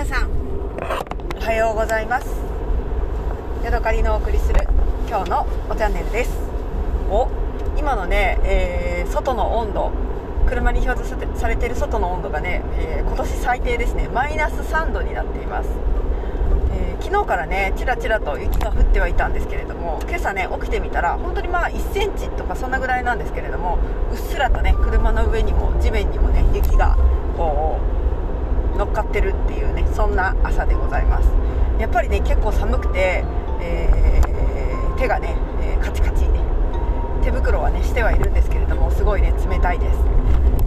皆さんおはようございます。ヤドカリのお送りする今日のおチャンネルです。お今のね、えー、外の温度車に表示されている外の温度がね、えー、今年最低ですね。マイナス3度になっています、えー、昨日からねちらちらと雪が降ってはいたんですけれども今朝ね起きてみたら本当にまあ1センチとかそんなぐらいなんですけれどもうっすらとね車の上にも地面にもね雪がこう乗っかってるっていうねそんな朝でございます。やっぱりね結構寒くて、えー、手がね、えー、カチカチ手袋はねしてはいるんですけれどもすごいね冷たいです、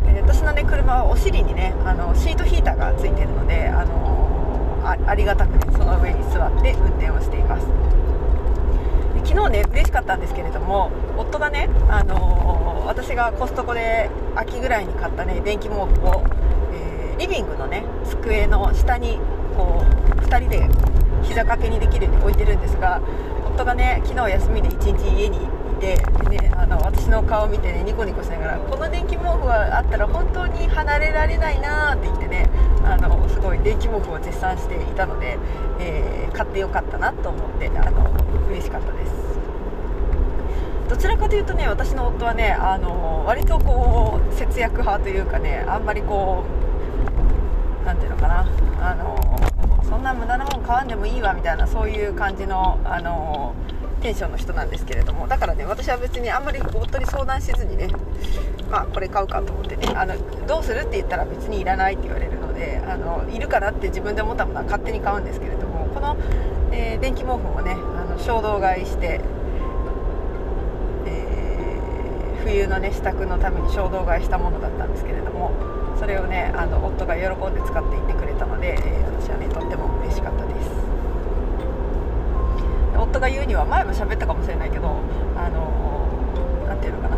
えー、私のね車はお尻にねあのシートヒーターがついてるのであのあありがたくねその上に座って運転をしています。昨日ね嬉しかったんですけれども夫がね、あのー、私がコストコで秋ぐらいに買ったね電気毛布を、リビングのね机の下にこう2人で膝掛けにできるように置いてるんですが夫がね昨日休みで1日家にいてで、ね、あの私の顔を見てねニコニコしながらこの電気毛布があったら本当に離れられないなって言ってねあのすごい電気毛布を絶賛していたので、えー、買ってよかったなと思ってあの嬉しかったです。どちらかというとね私の夫はねあの割とこう節約派というかねあんまりこう何ていうのかな。あのそんな無駄なもん買わんでもいいわみたいなそういう感じのあのテンションの人なんですけれども。だからね私は別にあんまり夫に相談しずにねまあこれ買うかと思ってねあのどうするって言ったら別にいらないって言われるのであのいるかなって自分で思ったものは勝手に買うんですけれどもこの、えー、電気毛布もねあの衝動買いして冬のね支度のために衝動買いしたものだったんですけれどもそれをねあの夫が喜んで使っていってくれたので、えー、私はねとっても嬉しかったです。夫が言うには前も喋ったかもしれないけどあの何ていうのかな。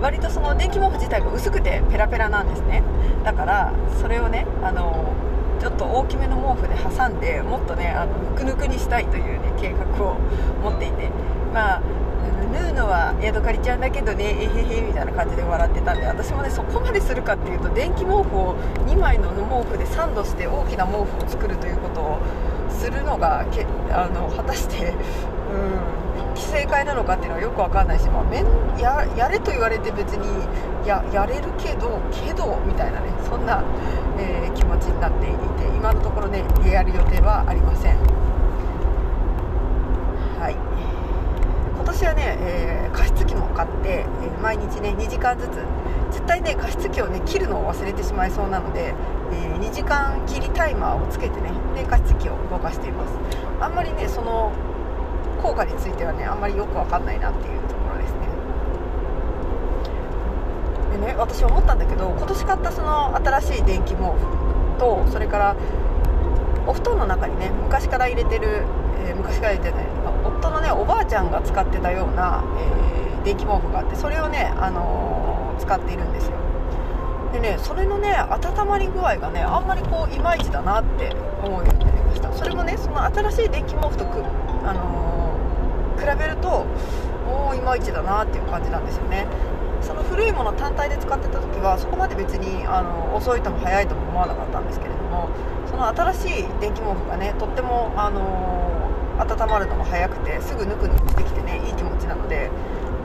割とその電気毛布自体が薄くてペラペラなんですね。だからそれをねあのちょっと大きめの毛布で挟んでもっとねあのぬくぬくにしたいというね計画を持っていて。まあうのはヤドカリちゃんだけどねえへへみたいな感じで笑ってたんで私もねそこまでするかっていうと電気毛布を2枚の毛布でサンドして大きな毛布を作るということをするのがけあの果たしてうん正解なのかっていうのはよく分かんないし、まあ、めんややれと言われて別にややれるけどけどみたいなねそんな、えー、気持ちになっていて今のところねやる予定はありません。はい私はね、えー、加湿器も買って、えー、毎日ね2時間ずつ絶対ね加湿器をね切るのを忘れてしまいそうなので、えー、2時間切りタイマーをつけてねで加湿器を動かしています。あんまりねその効果についてはねあんまりよく分かんないなっていうところですね。でね私思ったんだけど今年買ったその新しい電気毛布とそれからお布団の中にね昔から入れてる、えー、昔から入れてね夫のねおばあちゃんが使ってたような、えー、電気毛布があってそれをね、あのー、使っているんですよ。でねそれのね温まり具合がねあんまりこういまいちだなって思うようになりました。それもねその新しい電気毛布とく、あのー、比べるともういまいちだなっていう感じなんですよね。その古いもの単体で使ってた時はそこまで別にあの遅いとも早いとも思わなかったんですけれどもその新しい電気毛布がねとっても、あの温まるのも早くてすぐぬくぬくしてきてねいい気持ちなので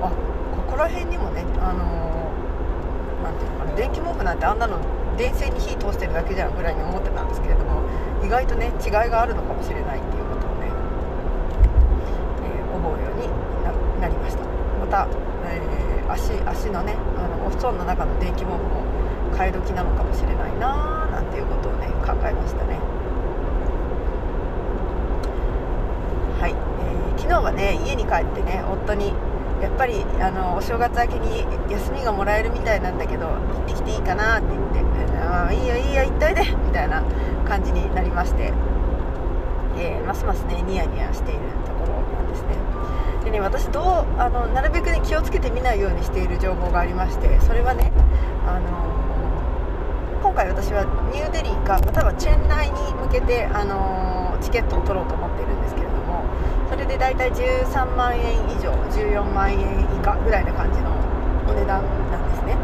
あここら辺にもねあのー、ていうのかな電気毛布なんてあんなの電線に火通してるだけじゃんぐらいに思ってたんですけれども意外とね違いがあるのかもしれないっていうことをね、えー、思うようになりました。また、えー、足足のねあのお布団の中の電気毛布も替え時なのかもしれないなーなんていうことをね考えましたね。昨日はね家に帰ってね夫にやっぱりあのお正月明けに休みがもらえるみたいなんだけど行ってきていいかなって言って「あいいよいいよ行っといで」みたいな感じになりまして、えー、ますますねニヤニヤしているところなんですね。でね私どうあのなるべくね気をつけて見ないようにしている情報がありましてそれはねあの今回私はニューデリーかまたはチェンナイに向けて、あのチケットを取ろうと思っているんですけどそれで大体13万円以上14万円以下ぐらいな感じのお値段なんですね。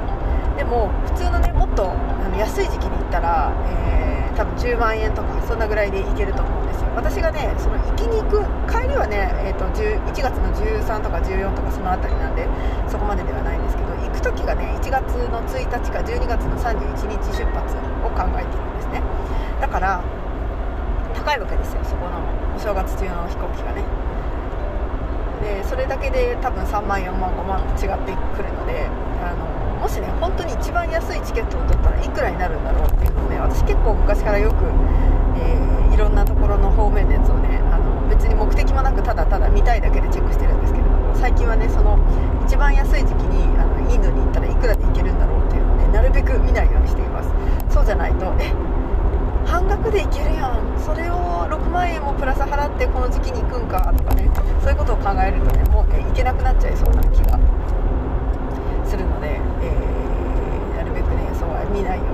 でも普通のねもっと安い時期に行ったら、え多分10万円とかそんなぐらいで行けると思うんですよ。私がねその行きに行く帰りはね、えーと、1月の13とか14とかその辺りなんでそこまでではないんですけど行く時がね1月の1日か12月の31日出発を考えているんですね。だから高いわけですよそこのお正月中の飛行機がね。でそれだけで多分3万4万5万違ってくるのであのもしね本当に一番安いチケットを取ったらいくらになるんだろうっていうのをね私結構昔からよく、えー、いろんなところの方面のやつをねあの別に目的もなくただただ見たいだけでチェックしてるんですけれども最近はねその一番安い時期にあのインドに行ったらいくらで行けるんだろうっていうのをねなるべく見ないようにしています。そうじゃないとえ半額で行けるやん。それを6万円もプラス払ってこの時期に行くんかとかね。そういうことを考えるとねもうね行けなくなっちゃいそうな気がするので、えー、なるべくねそうは見ないように、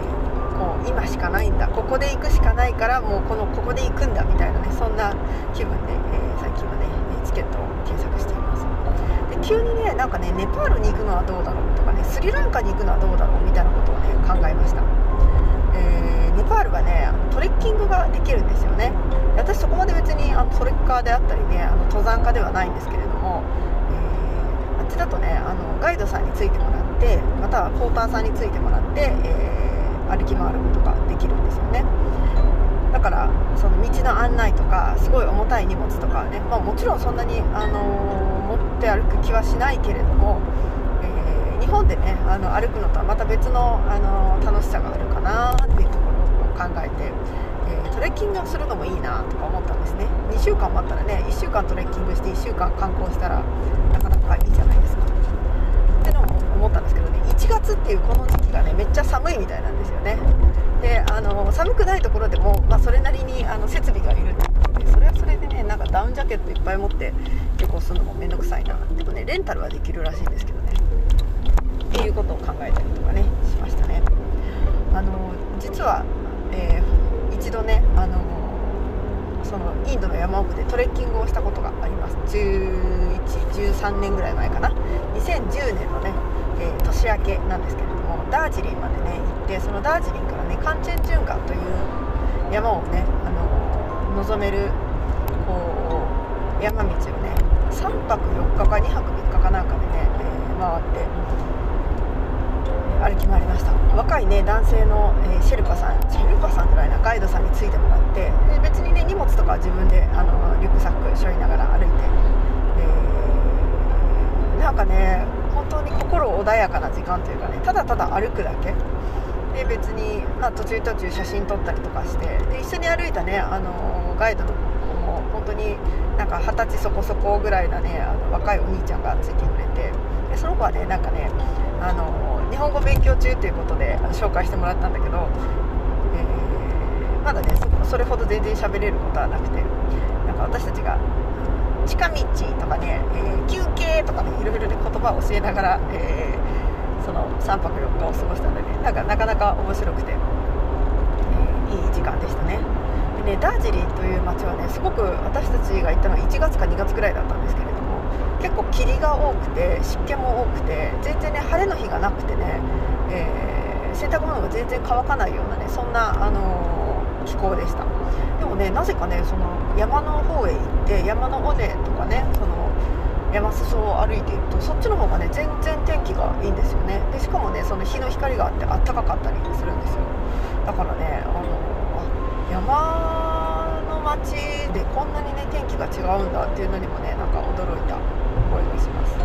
えー、こう今しかないんだ。ここで行くしかないからもうこのここで行くんだみたいなねそんな気分で、えー、最近はねチケットを検索しています。で急にねなんかねネパールに行くのはどうだろうとかねスリランカに行くのはどうだろうみたいなことをね考えました、えー、ネパールはねトレッキングができるんですよね。私そこまで別にあのトレッカーであったりねあの登山家ではないんですけれどもえあっちだとねあのガイドさんについてもらってまたはポーターさんについてもらって、えー、歩き回ることができるんですよね。だからその道の案内とかすごい重たい荷物とかね、まあ、もちろんそんなに、あのー、持って歩く気はしないけれども、日本でねあの歩くのとはまた別の、あの楽しさがあるかなっていうところを考えてえトレッキングをするのもいいなとか思ったんですね。2週間待ったらね1週間トレッキングして1週間観光したらなかなかいいじゃないですか。ってのも思ったんですけどね1月っていうこの時期がねめっちゃ寒いみたいなんですよね。であの寒くないところでも、まあ、それなりにあの設備がいるってことでそれはそれでねなんかダウンジャケットいっぱい持って旅行するのも面倒くさいなでもねレンタルはできるらしいんですけどっていうことを考えたりとかねしましたね。あの実は、えー、一度ねあのそのインドの山奥でトレッキングをしたことがあります。1113年ぐらい前かな。2010年のね、えー、年明けなんですけれどもダージリンまでね行ってそのダージリンからねカンチェンジュンガという山をね、あの、望めるこう山道をね3泊4日か2泊3日かなんかでね、えー、回って歩き回りました。若いね男性の、えー、シェルパさんシェルパさんぐらいなガイドさんについてもらってで別にね荷物とかは自分であのリュックサック背負いながら歩いて、えー、なんかね本当に心穏やかな時間というかねただただ歩くだけ。で別に、まあ、途中途中写真撮ったりとかしてで一緒に歩いたねあのガイドの子も本当になんか二十歳そこそこぐらいなねあの若いお兄ちゃんがついてくれてでその子はねなんかねあの日本語勉強中ということで紹介してもらったんだけど、えー、まだねそれほど全然喋れることはなくてなんか私たちが近道とかね、えー、休憩とかねいろいろね言葉を教えながら、えー、その3泊4日を過ごしたので、ね、なんかなかなか面白くて、えー、いい時間でしたね。でねダージリンという街はねすごく私たちが行ったのは1月か2月くらいだったんですけれど結構霧が多くて湿気も多くて全然ね晴れの日がなくてね、えー、洗濯物が全然乾かないようなねそんな、あのー、気候でした。でもねなぜかねその山の方へ行って山の尾根とかねその山裾を歩いているとそっちの方がね全然天気がいいんですよね。でしかもねその日の光があってあったかかったりするんですよ。だからねあの山の街でこんなにね天気が違うんだっていうのにもねなんか驚いた。思いがします。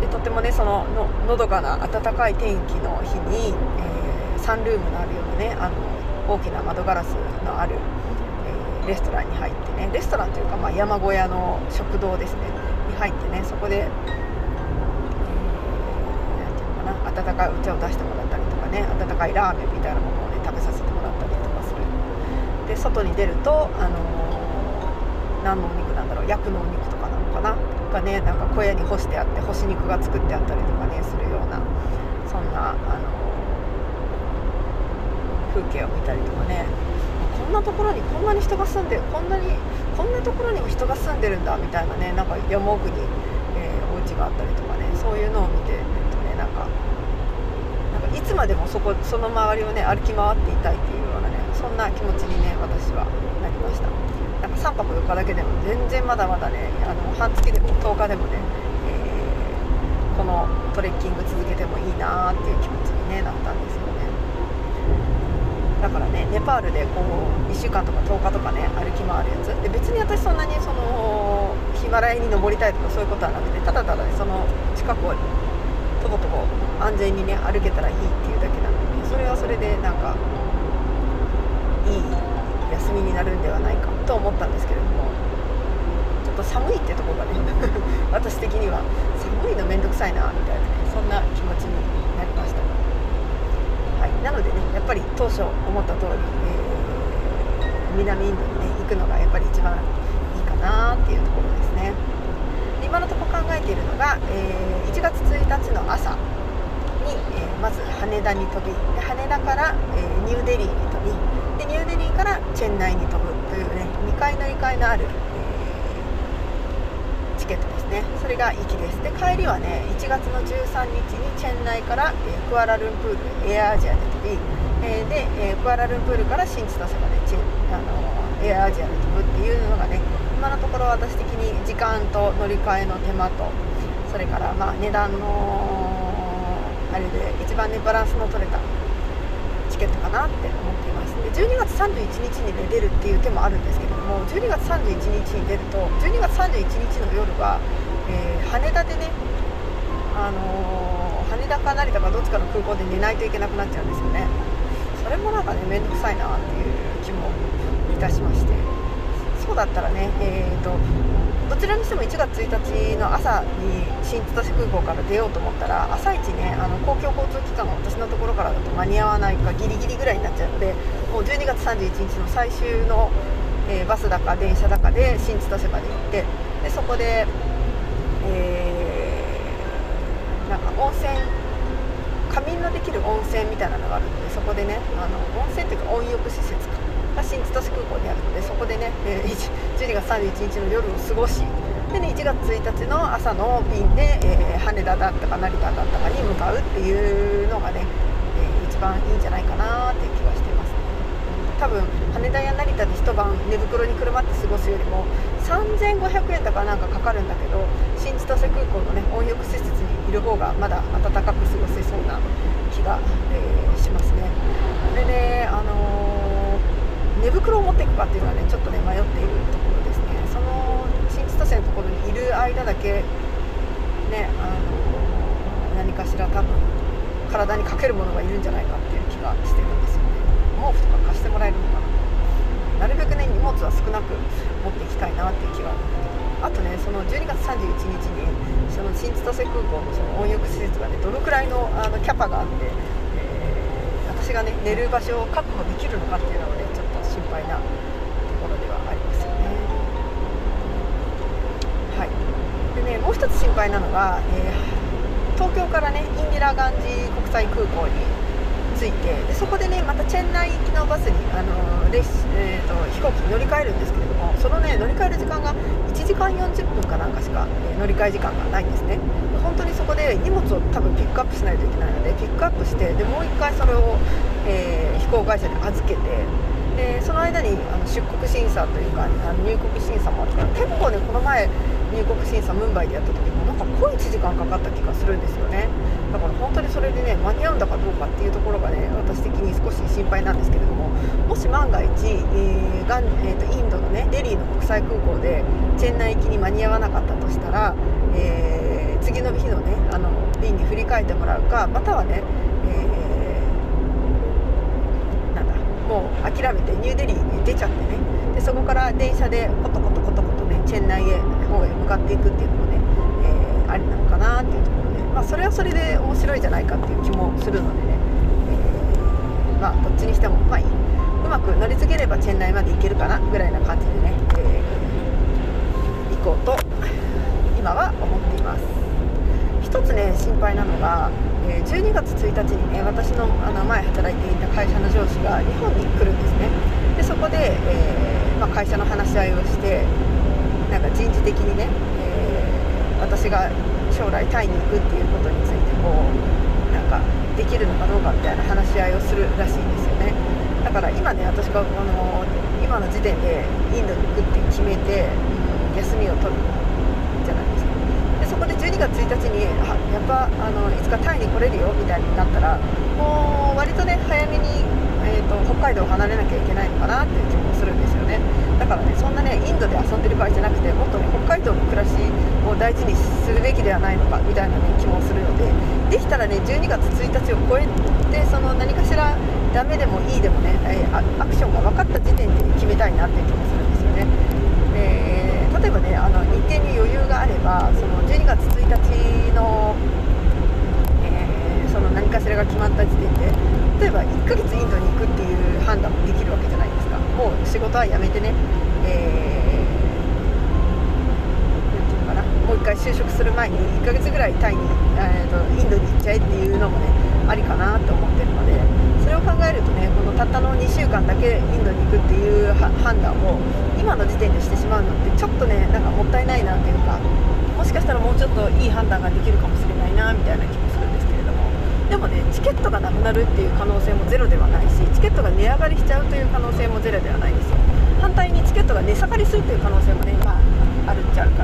でとてもねそのののどかな暖かい天気の日に、えー、サンルームのあるようなねあの大きな窓ガラスのある、えー、レストランに入ってねレストランというか、まあ、山小屋の食堂ですね。に入ってねそこで、えー、ていうのかな温かいお茶を出してもらったりとかね温かいラーメンみたいなものをね食べさせてもらったりとかする。で外に出ると、あのー、何のお肉なんだろう焼くのお肉かねなんか小屋に干してあって干し肉が作ってあったりとかねするようなそんなあの風景を見たりとかね。こんなところにこんなに人が住んでこんなにこんなところにも人が住んでるんだみたいなねなんか山奥に、えー、お家があったりとかねそういうのを見て、えっとね、なんかいつまでもそこその周りをね歩き回っていたいっていうようなねそんな気持ちにね私はなりました。3泊4日だけでも全然まだまだねあの半月でも10日でもね、えー、このトレッキング続けてもいいなーっていう気持ちに、ね、なったんですよね。だからねネパールでこう1週間とか10日とかね歩き回るやつ。で別に私そんなにそのヒマラヤに登りたいとかそういうことはなくてただただ、ね、その近くをとことこ安全にね歩けたらいいっていうだけなので、それはそれでなんかいい休みになるんではないかと思ったんですけれどもちょっと寒いってとこがね 私的には寒いの面倒くさいなみたいなねそんな気持ちになりました、はい、なのでねやっぱり当初思った通り、えー、南インドにね行くのがやっぱり一番いいかなっていうところですね。今のとこ考えているのが、えー、1月1日の朝に、えー、まず羽田に飛び羽田から、えー、ニューデリーに飛びでニューデリーからチェンナイに飛ぶというね2回乗り換えのある、えー、チケットですね。それが行きです。で帰りはね1月の13日にチェンナイから、えー、クアラルンプールエアアジアで飛び、えー、で、えクアラルンプールから新千歳までチェあのエアアジアで飛ぶっていうのがね今のところ私的に時間と乗り換えの手間とそれからまあ値段のあれで一番ねバランスの取れたチケットかなって思っています。で12月31日に、ね、出るっていう手もあるんですけども12月31日に出ると12月31日の夜は、えー、羽田でね、あのー、羽田か成田かどっちかの空港で寝ないといけなくなっちゃうんですよね。それもなんかね面倒くさいなっていう気もいたしまして。そうだったらね、えーとどちらにしても1月1日の朝に新千歳空港から出ようと思ったら朝一ねあの公共交通機関が私のところからだと間に合わないかギリギリぐらいになっちゃうのでもう12月31日の最終の、えー、バスだか電車だかで新千歳まで行ってでそこで、えー、なんか温泉仮眠のできる温泉みたいなのがあるのでそこでねあの温泉っていうか温浴施設かが新千歳空港にあるのでそこでね、え12月31日の夜を過ごしでね1月1日の朝の便で、えー、羽田だったか成田だったかに向かうっていうのがね、えー、一番いいんじゃないかなっていう気はしてますね。多分羽田や成田で一晩寝袋にくるまって過ごすよりも3500円とかなんかかかるんだけど新千歳空港のね温浴施設にいる方がまだ暖かく過ごせそうな気が、えー、しますねでねあの寝袋を持っていくかっていうのはねちょっとね迷っているところですね。その新千歳のところにいる間だけねあの何かしら多分体にかけるものがいるんじゃないかっていう気がしてるんですよね。毛布とか貸してもらえるのかな。なるべくね荷物は少なく持っていきたいなっていう気はあとねその12月31日にその新千歳空港のその温浴施設がねどのくらいのあのキャパがあって、えー、私がね寝る場所を確保できるのかっていうのをね心配なところではありますよね。はい、でねもう一つ心配なのが、えー、東京からねインディラガンジー国際空港に着いてでそこでねまたチェンナイ行きのバスにあのレえーと、飛行機に乗り換えるんですけれどもそのね乗り換える時間が1時間40分かなんかしか、えー、乗り換え時間がないんですね本当にそこで荷物を多分ピックアップしないといけないのでピックアップしてでもう1回それを、えー、飛行会社に預けてでその間にあの出国審査というかあの入国審査もあった。結構ねこの前入国審査ムンバイでやった時もなんか濃い1時間かかった気がするんですよね。だから本当にそれでね間に合うんだかどうかっていうところがね私的に少し心配なんですけれどももし万が一、えーがんえーと、インドのねデリーの国際空港でチェンナイ行きに間に合わなかったとしたら、えー、次の日のねあの便に振り替えてもらうかまたはねもう諦めてニューデリーに出ちゃってね。でそこから電車でコトコトコトコトねチェンナイへ方へ向かっていくっていうのもね、えー、ありなのかなっていうところで、まあ、それはそれで面白いじゃないかっていう気もするのでね、えー、まあどっちにしてもまあいい。うまく乗り継げればチェンナイまで行けるかなぐらいな感じでね、えー、行こうと今は思っています。一つね心配なのがえ12月1日にね私のあの前働いていた会社の上司が日本に来るんですね。でそこで、えー、まあ、会社の話し合いをしてなんか人事的にね、えー、私が将来タイに行くっていうことについてこうなんかできるのかどうかみたいな話し合いをするらしいんですよね。だから今ね私がこの今の時点でインドに行くって決めて、休みを取るじゃないですかでそこで12月1日にあやっぱあのいつかタイに来れるよみたいになったらもう割とね早めに、えーと、北海道を離れなきゃいけないのかなっていう気もするんですよねだからねそんなねインドで遊んでる場合じゃなくてもっとね北海道の暮らしを大事にするべきではないのかみたいな、ね、気もするのでできたらね12月1日を超えてその何かしらダメでもいいでもね、えー、アクションが分かった時点で決めたいなっていう気もするんですよね。え、例えばねあの日程に余裕があればその12月1日の、えー、その何かしらが決まった時点で例えば1ヶ月インドに行くっていう判断もできるわけじゃないですか。もう仕事は辞めてね、えー、ていうのかな。もう1回就職する前に1ヶ月ぐらいタイに、えーと、インドに行っちゃえっていうのもねありかなってるのでそれを考えるとねこのたったの2週間だけインドに行くっていう判断を今の時点でしてしまうのってちょっとねなんかもったいないなっていうかもしかしたらもうちょっといい判断ができるかもしれないなみたいな気もするんですけれども。でもねチケットがなくなるっていう可能性もゼロではないしチケットが値上がりしちゃうという可能性もゼロではないんですよ。反対にチケットが値下がりするという可能性もね、まあ、あるっちゃあるかな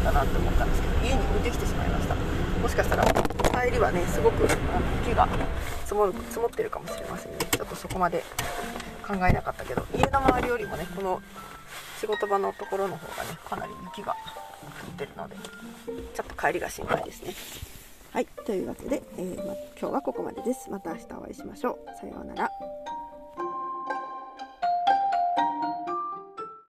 ったなって思ったんですけど家に置いてきてしまいました。もしかしたら帰りはねすごく雪が積もる積もってるかもしれませんね。ちょっとそこまで考えなかったけど家の周りよりもねこの仕事場のところの方がねかなり雪が降ってるのでちょっと帰りが心配ですね。はい。というわけで、えー、ま、今日はここまでです。また明日お会いしましょう。さようなら。